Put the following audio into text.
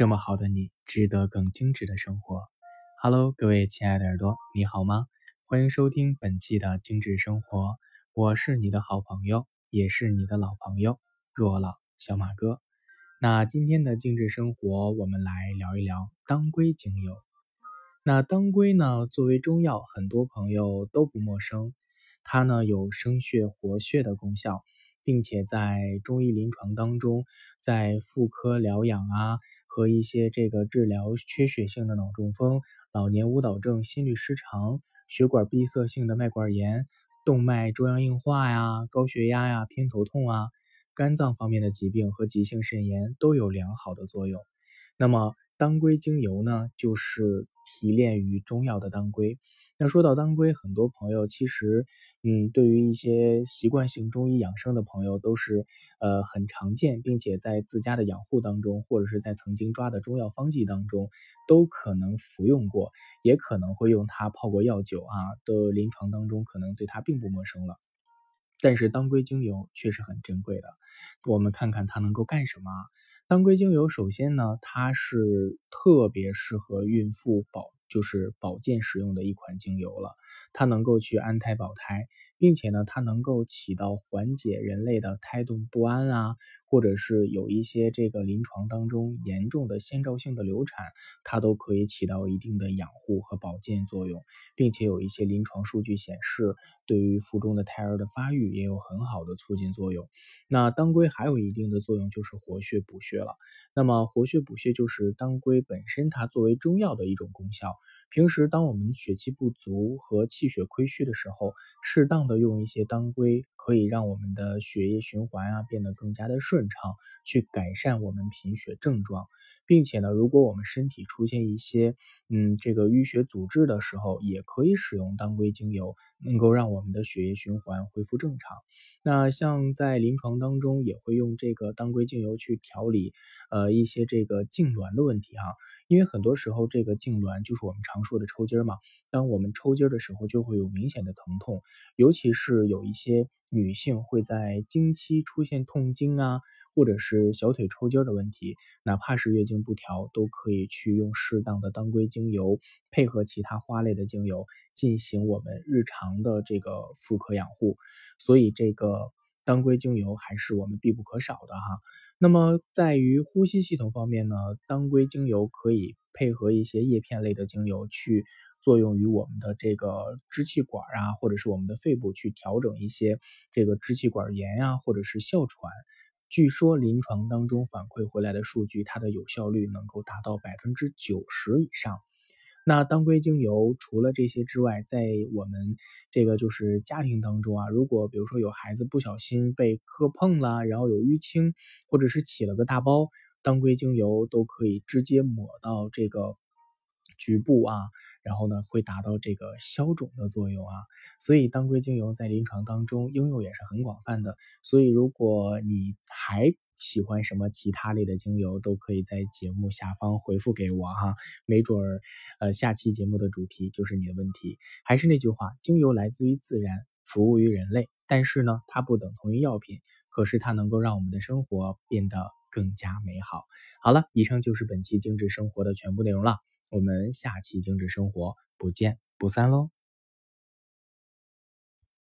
这么好的你，值得更精致的生活。Hello，各位亲爱的耳朵，你好吗？欢迎收听本期的精致生活，我是你的好朋友，也是你的老朋友若老小马哥。那今天的精致生活，我们来聊一聊当归精油。那当归呢，作为中药，很多朋友都不陌生，它呢有生血活血的功效。并且在中医临床当中，在妇科疗养啊，和一些这个治疗缺血性的脑中风、老年舞蹈症、心律失常、血管闭塞性的脉管炎、动脉粥样硬化呀、高血压呀、偏头痛啊、肝脏方面的疾病和急性肾炎都有良好的作用。那么，当归精油呢，就是提炼于中药的当归。那说到当归，很多朋友其实，嗯，对于一些习惯性中医养生的朋友，都是呃很常见，并且在自家的养护当中，或者是在曾经抓的中药方剂当中，都可能服用过，也可能会用它泡过药酒啊，的临床当中可能对它并不陌生了。但是当归精油却是很珍贵的，我们看看它能够干什么。当归精油首先呢，它是特别适合孕妇保。就是保健使用的一款精油了，它能够去安胎保胎，并且呢，它能够起到缓解人类的胎动不安啊，或者是有一些这个临床当中严重的先兆性的流产，它都可以起到一定的养护和保健作用，并且有一些临床数据显示，对于腹中的胎儿的发育也有很好的促进作用。那当归还有一定的作用，就是活血补血了。那么活血补血就是当归本身它作为中药的一种功效。平时，当我们血气不足和气血亏虚的时候，适当用一些当归，可以让我们的血液循环啊变得更加的顺畅，去改善我们贫血症状。并且呢，如果我们身体出现一些嗯这个淤血阻滞的时候，也可以使用当归精油，能够让我们的血液循环恢复正常。那像在临床当中，也会用这个当归精油去调理呃一些这个痉挛的问题哈，因为很多时候这个痉挛就是我们常说的抽筋嘛。当我们抽筋的时候，就会有明显的疼痛，尤其其是有一些女性会在经期出现痛经啊，或者是小腿抽筋的问题，哪怕是月经不调，都可以去用适当的当归精油，配合其他花类的精油进行我们日常的这个妇科养护。所以这个当归精油还是我们必不可少的哈。那么在于呼吸系统方面呢，当归精油可以。配合一些叶片类的精油去作用于我们的这个支气管啊，或者是我们的肺部去调整一些这个支气管炎呀，或者是哮喘。据说临床当中反馈回来的数据，它的有效率能够达到百分之九十以上。那当归精油除了这些之外，在我们这个就是家庭当中啊，如果比如说有孩子不小心被磕碰了，然后有淤青，或者是起了个大包。当归精油都可以直接抹到这个局部啊，然后呢会达到这个消肿的作用啊，所以当归精油在临床当中应用也是很广泛的。所以如果你还喜欢什么其他类的精油，都可以在节目下方回复给我哈，没准儿呃下期节目的主题就是你的问题。还是那句话，精油来自于自然，服务于人类，但是呢它不等同于药品，可是它能够让我们的生活变得。更加美好。好了，以上就是本期精致生活的全部内容了。我们下期精致生活不见不散喽。